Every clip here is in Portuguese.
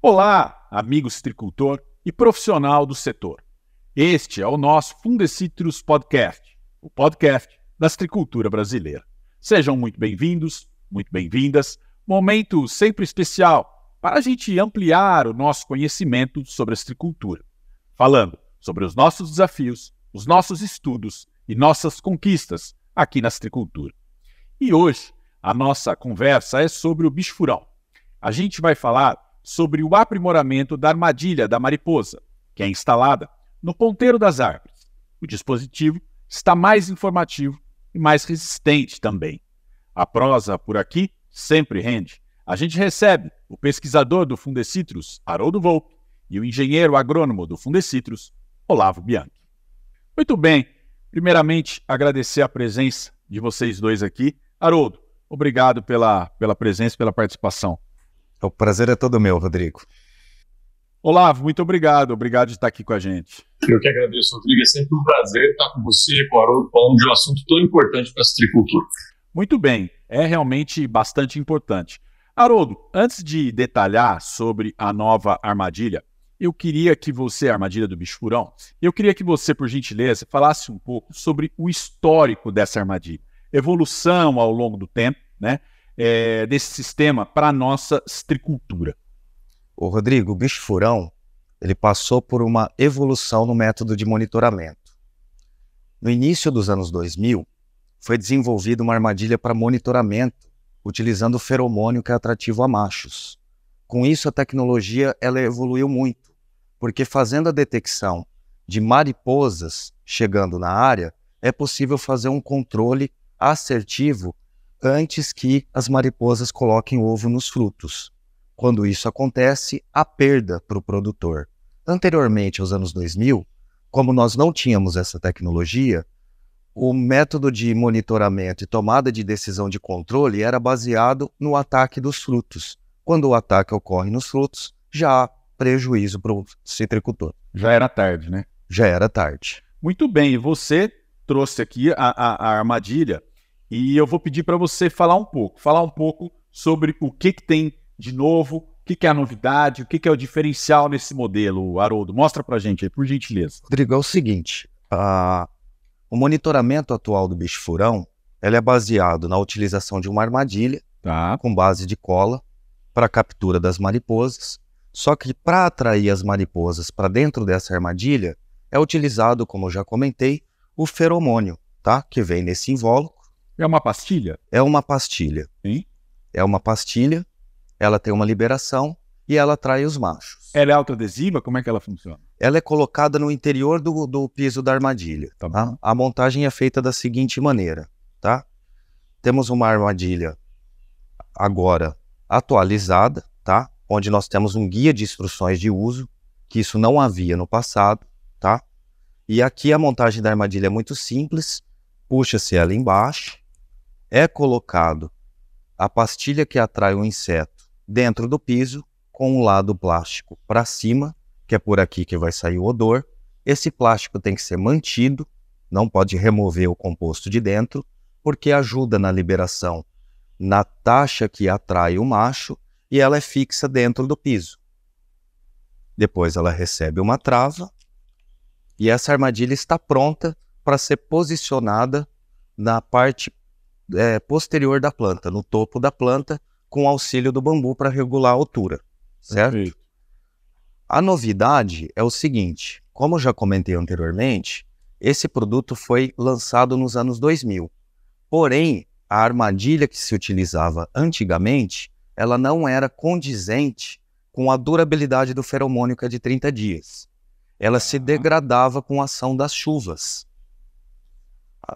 Olá, amigo citricultor e profissional do setor. Este é o nosso Fundecitrus Podcast, o podcast da citricultura brasileira. Sejam muito bem-vindos, muito bem-vindas. Momento sempre especial para a gente ampliar o nosso conhecimento sobre a citricultura, falando sobre os nossos desafios, os nossos estudos e nossas conquistas aqui na citricultura. E hoje a nossa conversa é sobre o bicho-furão. A gente vai falar sobre o aprimoramento da armadilha da mariposa, que é instalada no ponteiro das árvores. O dispositivo está mais informativo e mais resistente também. A prosa por aqui sempre rende. A gente recebe o pesquisador do Fundecitrus, Haroldo Volpe, e o engenheiro agrônomo do Fundecitrus, Olavo Bianchi. Muito bem, primeiramente agradecer a presença de vocês dois aqui. Haroldo, obrigado pela, pela presença e pela participação. O prazer é todo meu, Rodrigo. Olavo, muito obrigado. Obrigado de estar aqui com a gente. Eu que agradeço, Rodrigo. É sempre um prazer estar com você, com o Haroldo, falando de um assunto tão importante para a citricultura. Muito bem, é realmente bastante importante. Haroldo, antes de detalhar sobre a nova armadilha, eu queria que você, armadilha do bicho-furão, eu queria que você, por gentileza, falasse um pouco sobre o histórico dessa armadilha, evolução ao longo do tempo, né? é, desse sistema para a nossa citricultura? O Rodrigo, o bicho furão, ele passou por uma evolução no método de monitoramento. No início dos anos 2000, foi desenvolvida uma armadilha para monitoramento utilizando o feromônio que é atrativo a machos. Com isso, a tecnologia ela evoluiu muito, porque fazendo a detecção de mariposas chegando na área, é possível fazer um controle assertivo antes que as mariposas coloquem ovo nos frutos. Quando isso acontece, há perda para o produtor. Anteriormente, aos anos 2000, como nós não tínhamos essa tecnologia, o método de monitoramento e tomada de decisão de controle era baseado no ataque dos frutos. Quando o ataque ocorre nos frutos, já há prejuízo para o citricultor. Já era tarde, né? Já era tarde. Muito bem, e você trouxe aqui a, a, a armadilha e eu vou pedir para você falar um pouco, falar um pouco sobre o que, que tem de novo, o que, que é a novidade, o que, que é o diferencial nesse modelo, Haroldo. Mostra para a gente aí, por gentileza. Rodrigo, é o seguinte, o monitoramento atual do bicho-furão ele é baseado na utilização de uma armadilha tá. com base de cola para captura das mariposas. Só que para atrair as mariposas para dentro dessa armadilha, é utilizado, como eu já comentei, o feromônio, tá? Que vem nesse invólucro é uma pastilha? É uma pastilha. Sim. É uma pastilha, ela tem uma liberação e ela atrai os machos. Ela é autoadesiva? Como é que ela funciona? Ela é colocada no interior do, do piso da armadilha. Tá tá? A montagem é feita da seguinte maneira, tá? Temos uma armadilha agora atualizada, tá? Onde nós temos um guia de instruções de uso, que isso não havia no passado, tá? E aqui a montagem da armadilha é muito simples, puxa-se ela embaixo, é colocado a pastilha que atrai o inseto dentro do piso, com o lado plástico para cima, que é por aqui que vai sair o odor. Esse plástico tem que ser mantido, não pode remover o composto de dentro, porque ajuda na liberação na taxa que atrai o macho e ela é fixa dentro do piso. Depois ela recebe uma trava e essa armadilha está pronta para ser posicionada na parte é, posterior da planta, no topo da planta, com auxílio do bambu para regular a altura, certo? Perfeito. A novidade é o seguinte, como já comentei anteriormente, esse produto foi lançado nos anos 2000. Porém, a armadilha que se utilizava antigamente, ela não era condizente com a durabilidade do feromônio que é de 30 dias. Ela se degradava com a ação das chuvas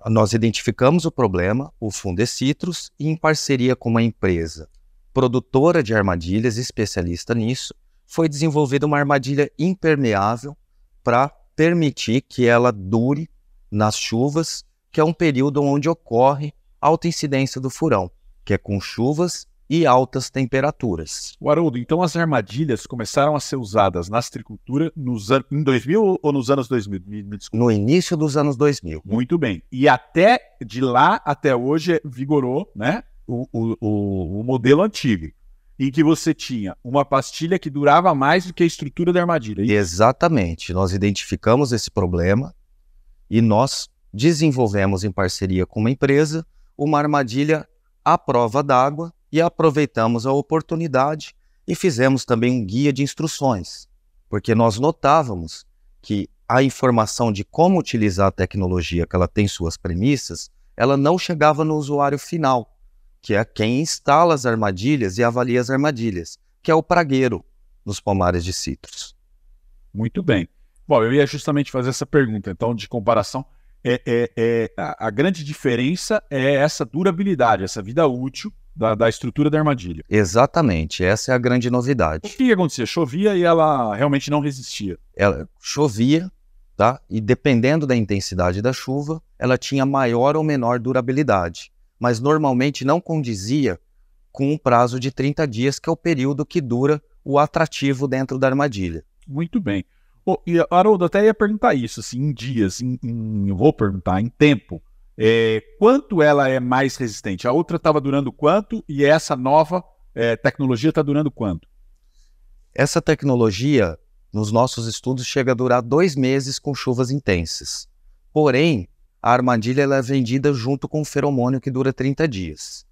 nós identificamos o problema, o Fundecitrus, e em parceria com uma empresa produtora de armadilhas, especialista nisso, foi desenvolvida uma armadilha impermeável para permitir que ela dure nas chuvas, que é um período onde ocorre alta incidência do furão, que é com chuvas e altas temperaturas. O Haroldo, então as armadilhas começaram a ser usadas na astricultura nos an... em 2000 ou nos anos 2000? Me, me no início dos anos 2000. Muito bem. E até de lá até hoje vigorou né, o, o, o modelo antigo, em que você tinha uma pastilha que durava mais do que a estrutura da armadilha. É Exatamente. Nós identificamos esse problema e nós desenvolvemos em parceria com uma empresa uma armadilha à prova d'água e aproveitamos a oportunidade e fizemos também um guia de instruções, porque nós notávamos que a informação de como utilizar a tecnologia, que ela tem suas premissas, ela não chegava no usuário final, que é quem instala as armadilhas e avalia as armadilhas, que é o pragueiro nos pomares de citros. Muito bem. Bom, eu ia justamente fazer essa pergunta, então, de comparação. É, é, é a, a grande diferença é essa durabilidade, essa vida útil da, da, estrutura da armadilha. Exatamente, essa é a grande novidade. O que acontecia? Chovia e ela realmente não resistia. Ela chovia, tá? E dependendo da intensidade da chuva, ela tinha maior ou menor durabilidade, mas normalmente não condizia com um prazo de 30 dias, que é o período que dura o atrativo dentro da armadilha. Muito bem. Oh, e Haroldo, até ia perguntar isso, assim, em dias, em, em, vou perguntar, em tempo. É, quanto ela é mais resistente? A outra estava durando quanto e essa nova é, tecnologia está durando quanto? Essa tecnologia, nos nossos estudos, chega a durar dois meses com chuvas intensas. Porém, a armadilha é vendida junto com o feromônio que dura 30 dias.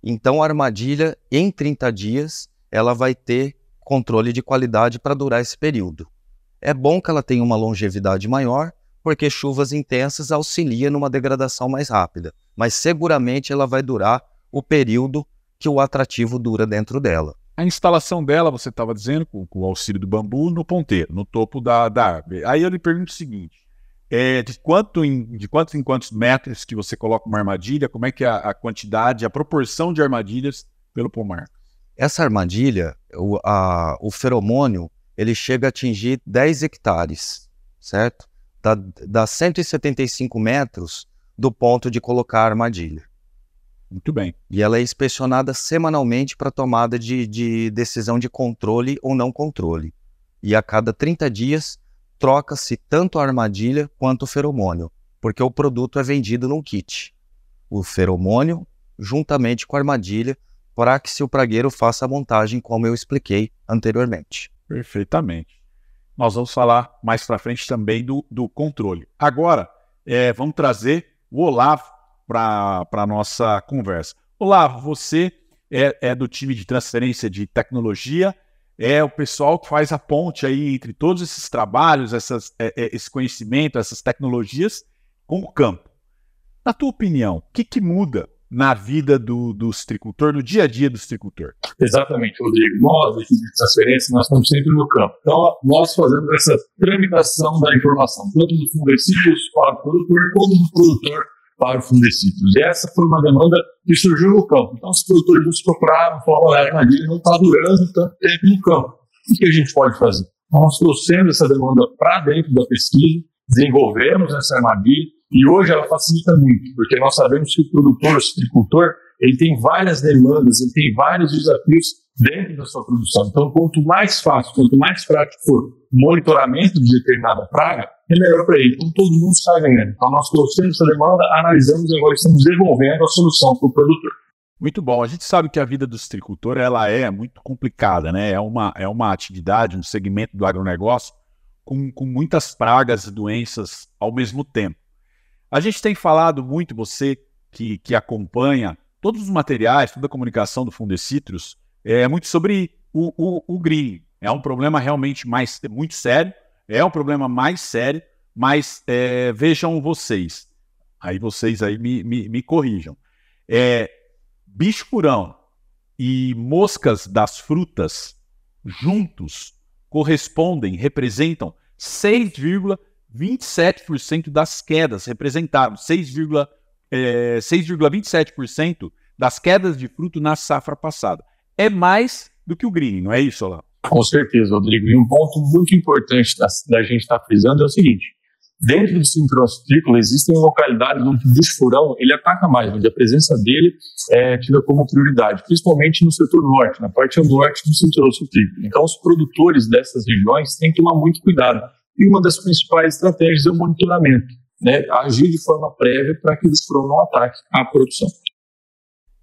Então, a armadilha, em 30 dias, ela vai ter controle de qualidade para durar esse período. É bom que ela tenha uma longevidade maior, porque chuvas intensas auxiliam numa degradação mais rápida, mas seguramente ela vai durar o período que o atrativo dura dentro dela. A instalação dela, você estava dizendo, com, com, o auxílio do bambu no ponteiro, no topo da, da árvore. Aí eu lhe pergunto o seguinte: é, de, quanto em, de quantos em quantos metros que você coloca uma armadilha? Como é que é a, a quantidade, a proporção de armadilhas pelo pomar? Essa armadilha, o, a, o feromônio, ele chega a atingir 10 hectares, certo? Dá, dá 175 metros do ponto de colocar a armadilha. Muito bem. E ela é inspecionada semanalmente para tomada de, de decisão de controle ou não controle. E a cada 30 dias troca-se tanto a armadilha quanto o feromônio, porque o produto é vendido num kit. O feromônio juntamente com a armadilha para que se o pragueiro faça a montagem como eu expliquei anteriormente. Perfeitamente nós vamos falar mais para frente também do, do controle. Agora, é, vamos trazer o Olavo para a nossa conversa. Olavo, você é, é, do time de transferência de tecnologia, é o pessoal que faz a ponte aí entre todos esses trabalhos, essas, é, é esse conhecimento, essas tecnologias com o campo. Na tua opinião, o que, que muda na vida do, do citricultor, no dia a dia do citricultor. Exatamente, Rodrigo. Nós, de transferência, nós estamos sempre no campo. Então, nós fazemos essa tramitação da informação, tanto do fundecídios para o produtor, como do produtor para o fundecídios. E essa foi uma demanda que surgiu no campo. Então, os produtores nos procuraram, falaram, olha, a armadilha não está durando tanto tempo no campo. O que a gente pode fazer? Nós trouxemos essa demanda para dentro da pesquisa, desenvolvemos essa armadilha, e hoje ela facilita muito, porque nós sabemos que o produtor, o citricultor, ele tem várias demandas, ele tem vários desafios dentro da sua produção. Então, quanto mais fácil, quanto mais prático for o monitoramento de determinada praga, é melhor para ele. Então, todo mundo está ganhando. Então, nós trouxemos essa demanda, analisamos e agora estamos devolvendo a solução para o produtor. Muito bom. A gente sabe que a vida do citricultor ela é muito complicada, né? É uma, é uma atividade, um segmento do agronegócio com, com muitas pragas e doenças ao mesmo tempo. A gente tem falado muito, você que, que acompanha todos os materiais, toda a comunicação do Fundecitrus, é muito sobre o, o, o green. É um problema realmente mais muito sério, é um problema mais sério, mas é, vejam vocês, aí vocês aí me, me, me corrijam. É, bicho purão e moscas das frutas juntos correspondem, representam 6,5 27% das quedas representaram 6,27% é, das quedas de fruto na safra passada. É mais do que o green, não é isso, Olá? Com certeza, Rodrigo. E um ponto muito importante da, da gente estar tá frisando é o seguinte: Dentro do citrícola existem localidades onde o bicho furão ele ataca mais, onde a presença dele é tida como prioridade, principalmente no setor norte, na parte norte do citrícola. Então, os produtores dessas regiões têm que tomar muito cuidado. E uma das principais estratégias é o monitoramento, né? agir de forma prévia para que furão não ataque a produção.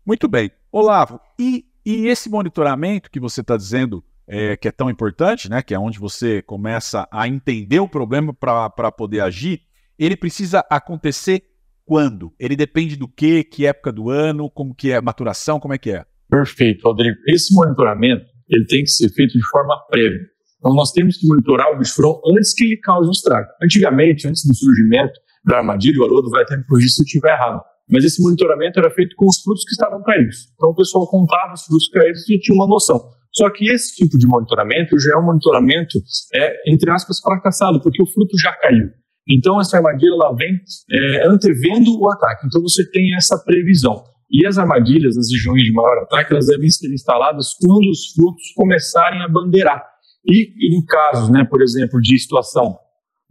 Muito bem. Olavo, e, e esse monitoramento que você está dizendo é, que é tão importante, né, que é onde você começa a entender o problema para poder agir, ele precisa acontecer quando? Ele depende do quê? Que época do ano? Como que é a maturação? Como é que é? Perfeito, Rodrigo. Esse monitoramento ele tem que ser feito de forma prévia. Então nós temos que monitorar o bicho antes que ele cause um estrago. Antigamente, antes do surgimento da armadilha, o Haroldo vai até me corrigir se eu estiver errado. Mas esse monitoramento era feito com os frutos que estavam caídos. Então o pessoal contava os frutos caídos e tinha uma noção. Só que esse tipo de monitoramento já é um monitoramento, é, entre aspas, fracassado, porque o fruto já caiu. Então, essa armadilha ela vem é, antevendo o ataque. Então, você tem essa previsão. E as armadilhas nas regiões de maior ataque, elas devem ser instaladas quando os frutos começarem a bandeirar. E em casos, né, por exemplo, de situação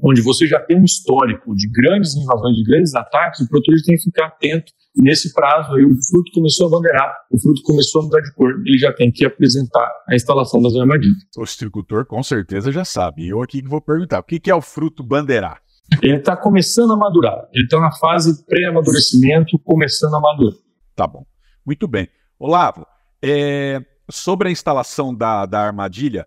onde você já tem um histórico de grandes invasões, de grandes ataques, o produtor tem que ficar atento. Nesse prazo, aí, o fruto começou a bandeirar, o fruto começou a mudar de cor, ele já tem que apresentar a instalação das armadilhas. O citricultor com certeza já sabe. Eu aqui que vou perguntar, o que é o fruto bandeirar? Ele está começando a madurar. Ele está na fase pré-amadurecimento, começando a madurar. Tá bom. Muito bem. Olavo, é, sobre a instalação da, da armadilha,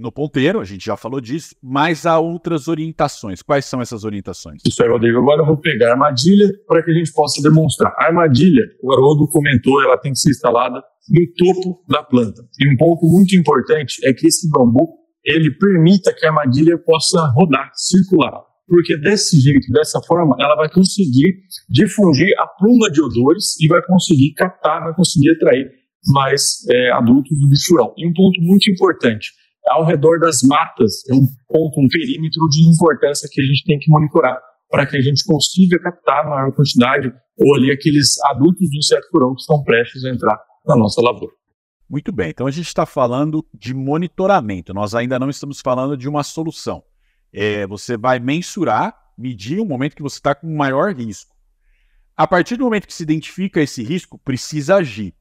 no ponteiro, a gente já falou disso, mas há outras orientações. Quais são essas orientações? Isso aí, Rodrigo. Agora eu vou pegar a armadilha para que a gente possa demonstrar. A armadilha, o Haroldo comentou, ela tem que ser instalada no topo da planta. E um ponto muito importante é que esse bambu, ele permita que a armadilha possa rodar, circular. Porque desse jeito, dessa forma, ela vai conseguir difundir a pluma de odores e vai conseguir captar, vai conseguir atrair mais é, adultos do bichurão. E um ponto muito importante, ao redor das matas é um ponto, um perímetro de importância que a gente tem que monitorar para que a gente consiga captar a maior quantidade ou ali aqueles adultos do inseto furão que estão prestes a entrar na nossa lavoura. Muito bem, então a gente está falando de monitoramento, nós ainda não estamos falando de uma solução. É, você vai mensurar, medir o momento que você está com maior risco. A partir do momento que se identifica esse risco, precisa agir.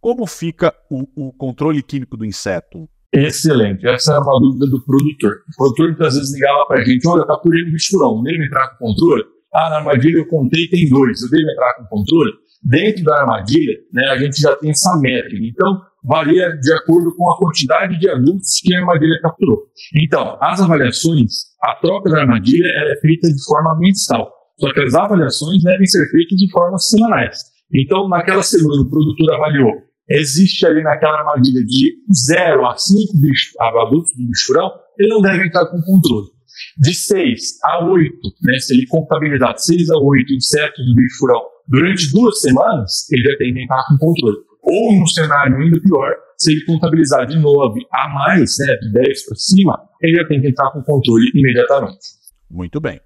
Como fica o, o controle químico do inseto? Excelente. Essa é uma dúvida do produtor. O produtor muitas vezes ligava para a gente: olha, está por ele bichurão, dele entrar com controle? Ah, na armadilha eu contei tem dois, eu devo entrar com controle? Dentro da armadilha, né, a gente já tem essa métrica. Então, varia de acordo com a quantidade de adultos que a armadilha capturou. Então, as avaliações, a troca da armadilha é feita de forma mensal. Só que as avaliações devem ser feitas de forma semanais. Então, naquela semana, o produtor avaliou existe ali naquela armadilha de 0 a 5 adultos do bichurão, ele não deve entrar com controle. De 6 a 8, né, se ele contabilizar 6 a 8 insetos do bichurão durante duas semanas, ele já tem que entrar com controle. Ou, num cenário ainda pior, se ele contabilizar de 9 a mais, né, de 10 para cima, ele já tem que entrar com controle imediatamente. Muito bem.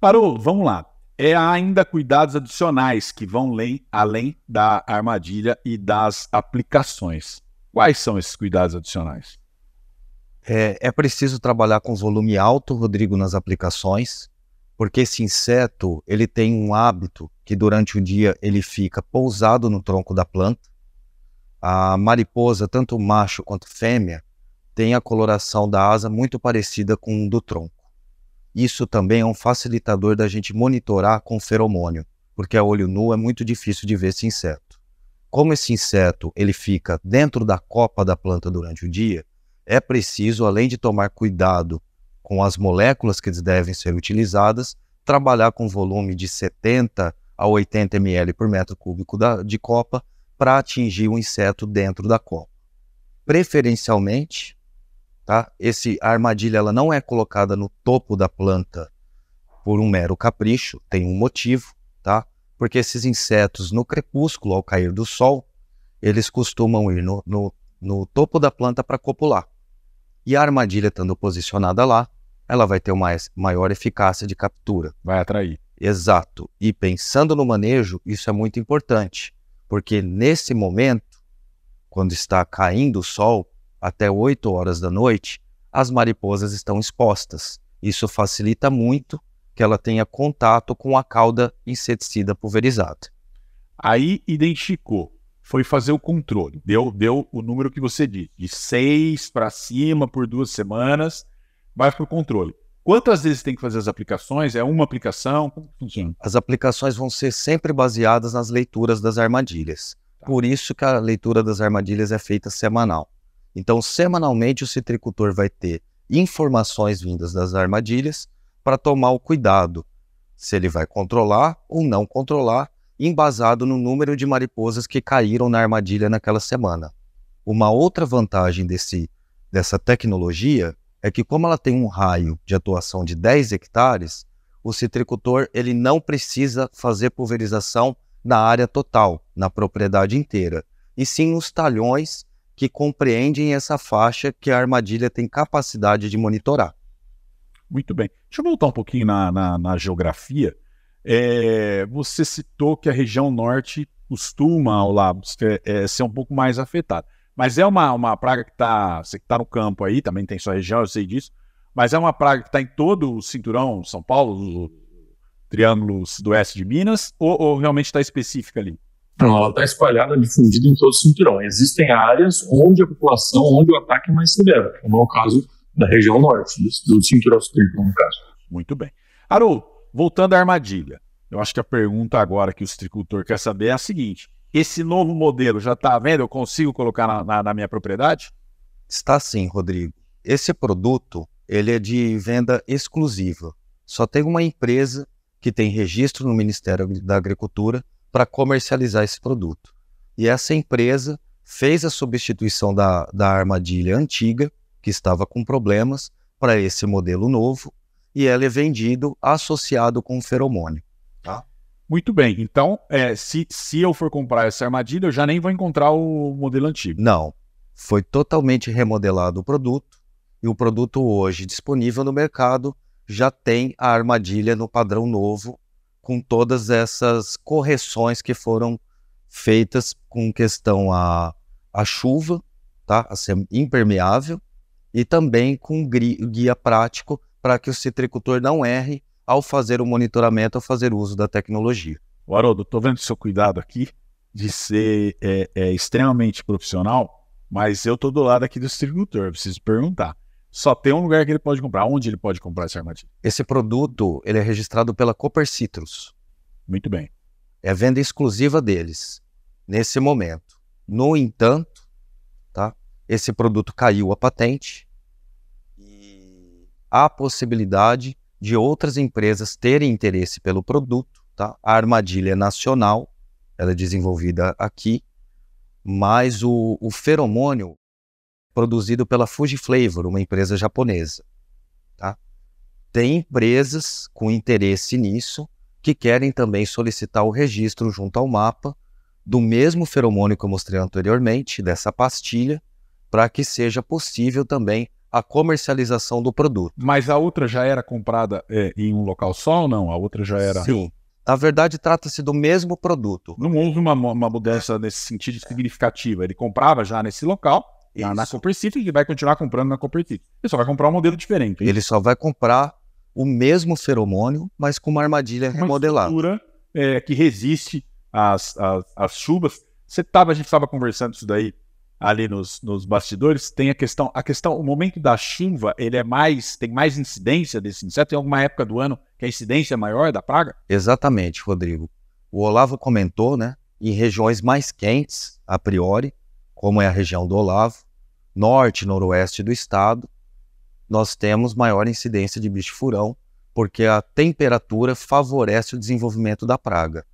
Parou, vamos lá é ainda cuidados adicionais que vão além da armadilha e das aplicações. Quais são esses cuidados adicionais? É, é preciso trabalhar com volume alto, Rodrigo, nas aplicações, porque esse inseto ele tem um hábito que durante o dia ele fica pousado no tronco da planta. A mariposa, tanto macho quanto fêmea, tem a coloração da asa muito parecida com o do tronco. Isso também é um facilitador da gente monitorar com feromônio, porque a olho nu é muito difícil de ver esse inseto. Como esse inseto ele fica dentro da copa da planta durante o dia, é preciso, além de tomar cuidado com as moléculas que devem ser utilizadas, trabalhar com volume de 70 a 80 ml por metro cúbico da, de copa para atingir o inseto dentro da copa. Preferencialmente, tá? Esse a armadilha ela não é colocada no topo da planta por um mero capricho, tem um motivo, tá? Porque esses insetos no crepúsculo, ao cair do sol, eles costumam ir no, no, no topo da planta para copular. E a armadilha estando posicionada lá, ela vai ter uma maior eficácia de captura. Vai atrair. Exato. E pensando no manejo, isso é muito importante, porque nesse momento, quando está caindo o sol, até 8 horas da noite, as mariposas estão expostas. Isso facilita muito que ela tenha contato com a cauda inseticida pulverizada. Aí identificou, foi fazer o controle, deu, deu o número que você disse, de seis para cima por duas semanas, vai para o controle. Quantas vezes tem que fazer as aplicações? É uma aplicação? Funciona? As aplicações vão ser sempre baseadas nas leituras das armadilhas. Tá. Por isso que a leitura das armadilhas é feita semanal. Então, semanalmente, o citricultor vai ter informações vindas das armadilhas para tomar o cuidado se ele vai controlar ou não controlar, embasado no número de mariposas que caíram na armadilha naquela semana. Uma outra vantagem desse, dessa tecnologia é que como ela tem um raio de atuação de 10 hectares, o citricultor ele não precisa fazer pulverização na área total, na propriedade inteira, e sim nos talhões que compreendem essa faixa que a armadilha tem capacidade de monitorar. Muito bem. Deixa eu voltar um pouquinho na, na, na geografia. É, você citou que a região norte costuma, lá, é, ser um pouco mais afetada. Mas é uma, uma praga que está. Você que está no campo aí, também tem sua região, eu sei disso. Mas é uma praga que está em todo o cinturão São Paulo, Triângulo Sudoeste de Minas, ou, ou realmente está específica ali? Não, ela está espalhada, difundida em todo o cinturão. Existem áreas onde a população, onde o ataque é mais severo, como é o caso da região norte, do, do cinturão sudoeste, no caso. Muito bem. Haroldo, voltando à armadilha. Eu acho que a pergunta agora que o citricultor quer saber é a seguinte: esse novo modelo já está vendo? Eu consigo colocar na, na, na, minha propriedade? Está sim, Rodrigo. Esse produto ele é de venda exclusiva. Só tem uma empresa que tem registro no Ministério da Agricultura para comercializar esse produto. E essa empresa fez a substituição da, da armadilha antiga, que estava com problemas, para esse modelo novo, e ela é vendido associado com o feromônio. Tá? Muito bem. Então, é, se, se eu for comprar essa armadilha, eu já nem vou encontrar o modelo antigo. Não. Foi totalmente remodelado o produto, e o produto hoje disponível no mercado já tem a armadilha no padrão novo com todas essas correções que foram feitas com questão a, a chuva, tá? a ser impermeável, e também com guia prático para que o citricultor não erre ao fazer o monitoramento, ao fazer uso da tecnologia. O Haroldo, estou vendo seu cuidado aqui de ser é, é, extremamente profissional, mas eu estou do lado aqui do citricultor, preciso perguntar só tem um lugar que ele pode comprar. Onde ele pode comprar essa armadilha? Esse produto ele é registrado pela Cooper Citrus. Muito bem. É venda exclusiva deles nesse momento. No entanto, tá? Esse produto caiu a patente e há a possibilidade de outras empresas terem interesse pelo produto, tá? A armadilha é nacional, ela é desenvolvida aqui, mas o, o feromônio produzido pela Fuji Flavor, uma empresa japonesa. Tá? Tem empresas com interesse nisso que querem também solicitar o registro junto ao mapa do mesmo feromônio que eu mostrei anteriormente, dessa pastilha, para que seja possível também a comercialização do produto. Mas a outra já era comprada é, em um local só ou não? A outra já era. Sim. Na verdade, trata-se do mesmo produto. Não houve uma, uma mudança nesse sentido significativa. Ele comprava já nesse local na, na Copper City e vai continuar comprando na Copper City. Ele só vai comprar um modelo diferente. Hein? Ele só vai comprar o mesmo feromônio, mas com uma armadilha uma remodelada. Uma é, que resiste às, às, às chuvas. Você tava, a gente estava conversando isso daí ali nos, nos bastidores. Tem a questão, a questão, o momento da chuva, ele é mais, tem mais incidência desse inseto. Tem alguma época do ano que a incidência é maior da praga? Exatamente, Rodrigo. O Olavo comentou, né? Em regiões mais quentes, a priori, como é a região do Olavo, norte e noroeste do estado, nós temos maior incidência de bicho-furão, porque a temperatura favorece o desenvolvimento da praga.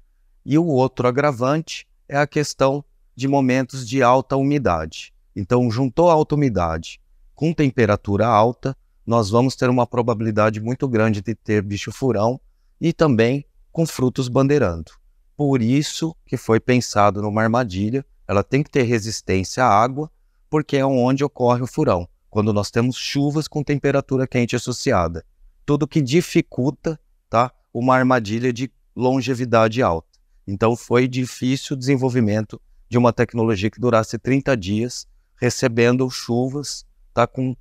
E o outro agravante é a questão de momentos de alta umidade. Então, juntou alta umidade com temperatura alta, nós vamos ter uma probabilidade muito grande de ter bicho-furão e também com frutos bandeirando. Por isso que foi pensado numa armadilha ela tem que ter resistência à água, porque é onde ocorre o furão, quando nós temos chuvas com temperatura quente associada. Tudo que dificulta tá, uma armadilha de longevidade alta. Então foi difícil o desenvolvimento de uma tecnologia que durasse 30 dias, recebendo chuvas tá, com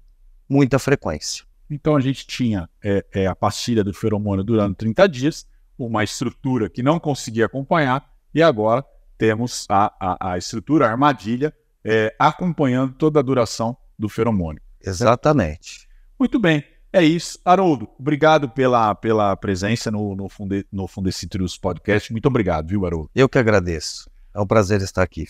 muita frequência. Então a gente tinha é, é, a pastilha do feromônio durando 30 dias, uma estrutura que não conseguia acompanhar, e agora temos a, a, a estrutura, a armadilha, é, acompanhando toda a duração do feromônio. Exatamente. Muito bem. É isso. Haroldo, obrigado pela, pela presença no, no, Funde, no Fundecitrus Podcast. Muito obrigado, viu, Haroldo? Eu que agradeço. É um prazer estar aqui.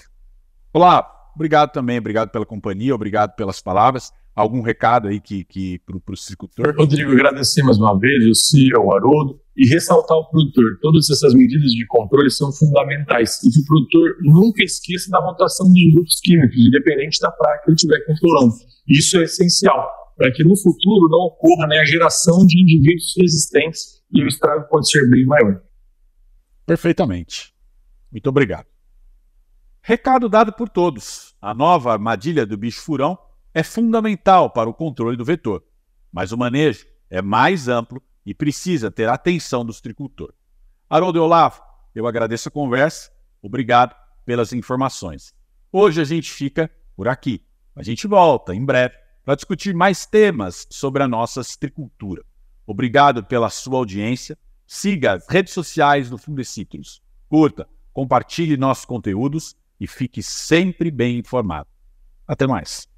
Olá, obrigado também, obrigado pela companhia, obrigado pelas palavras. Algum recado aí que, que para o agricultor? Rodrigo, agradecer mais uma vez o CEO, o Haroldo, e ressaltar ao produtor, todas essas medidas de controle são fundamentais e que o produtor nunca esqueça da rotação dos grupos químicos, independente da praga que ele estiver controlando. Isso é essencial para que no futuro não ocorra né, a geração de indivíduos resistentes e o estrago pode ser bem maior. Perfeitamente. Muito obrigado. Recado dado por todos. A nova armadilha do bicho furão é fundamental para o controle do vetor, mas o manejo é mais amplo e precisa ter a atenção do tricultor. Haroldo Olavo, eu agradeço a conversa, obrigado pelas informações. Hoje a gente fica por aqui. A gente volta em breve para discutir mais temas sobre a nossa citricultura. Obrigado pela sua audiência. Siga as redes sociais do Fundecitrus. Curta, compartilhe nossos conteúdos e fique sempre bem informado. Até mais.